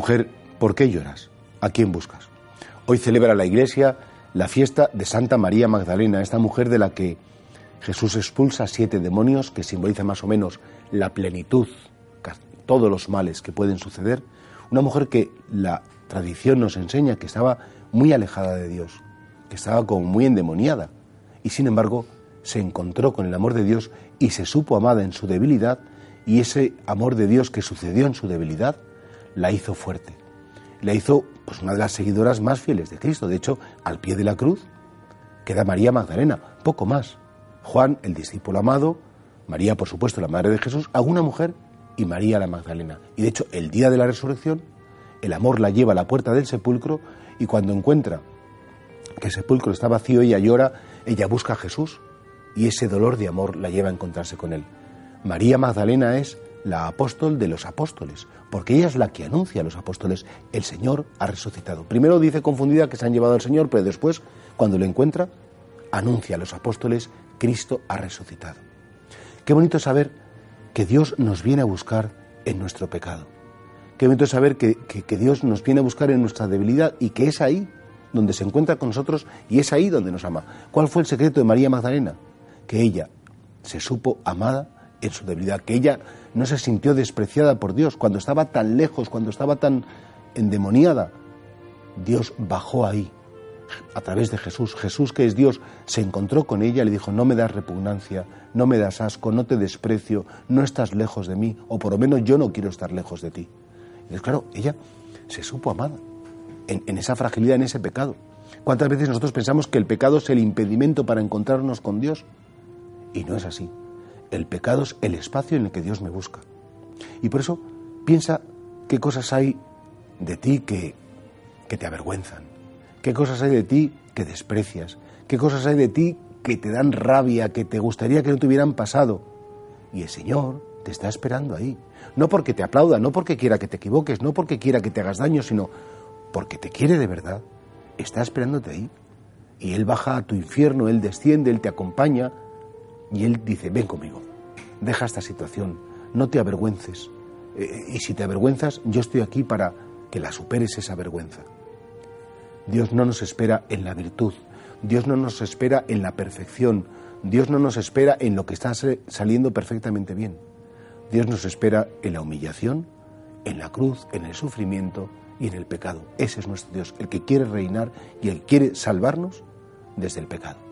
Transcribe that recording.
Mujer, ¿por qué lloras? ¿A quién buscas? Hoy celebra la Iglesia la fiesta de Santa María Magdalena, esta mujer de la que Jesús expulsa siete demonios, que simboliza más o menos la plenitud, todos los males que pueden suceder. Una mujer que la tradición nos enseña que estaba muy alejada de Dios, que estaba como muy endemoniada, y sin embargo se encontró con el amor de Dios y se supo amada en su debilidad, y ese amor de Dios que sucedió en su debilidad la hizo fuerte. La hizo pues, una de las seguidoras más fieles de Cristo. De hecho, al pie de la cruz queda María Magdalena, poco más. Juan, el discípulo amado, María, por supuesto, la madre de Jesús, alguna mujer y María la Magdalena. Y de hecho, el día de la resurrección, el amor la lleva a la puerta del sepulcro y cuando encuentra que el sepulcro está vacío, ella llora, ella busca a Jesús y ese dolor de amor la lleva a encontrarse con él. María Magdalena es la apóstol de los apóstoles, porque ella es la que anuncia a los apóstoles, el Señor ha resucitado. Primero dice confundida que se han llevado al Señor, pero después, cuando lo encuentra, anuncia a los apóstoles, Cristo ha resucitado. Qué bonito saber que Dios nos viene a buscar en nuestro pecado. Qué bonito saber que, que Dios nos viene a buscar en nuestra debilidad y que es ahí donde se encuentra con nosotros y es ahí donde nos ama. ¿Cuál fue el secreto de María Magdalena? Que ella se supo amada en su debilidad, que ella no se sintió despreciada por Dios cuando estaba tan lejos, cuando estaba tan endemoniada. Dios bajó ahí a través de Jesús. Jesús, que es Dios, se encontró con ella y le dijo, no me das repugnancia, no me das asco, no te desprecio, no estás lejos de mí, o por lo menos yo no quiero estar lejos de ti. Y es claro, ella se supo amada en, en esa fragilidad, en ese pecado. ¿Cuántas veces nosotros pensamos que el pecado es el impedimento para encontrarnos con Dios? Y no es así. El pecado es el espacio en el que Dios me busca. Y por eso piensa qué cosas hay de ti que, que te avergüenzan, qué cosas hay de ti que desprecias, qué cosas hay de ti que te dan rabia, que te gustaría que no te hubieran pasado. Y el Señor te está esperando ahí. No porque te aplauda, no porque quiera que te equivoques, no porque quiera que te hagas daño, sino porque te quiere de verdad. Está esperándote ahí. Y Él baja a tu infierno, Él desciende, Él te acompaña, y él dice, ven conmigo, deja esta situación, no te avergüences. Eh, y si te avergüenzas, yo estoy aquí para que la superes esa vergüenza. Dios no nos espera en la virtud, Dios no nos espera en la perfección, Dios no nos espera en lo que está saliendo perfectamente bien. Dios nos espera en la humillación, en la cruz, en el sufrimiento y en el pecado. Ese es nuestro Dios, el que quiere reinar y el que quiere salvarnos desde el pecado.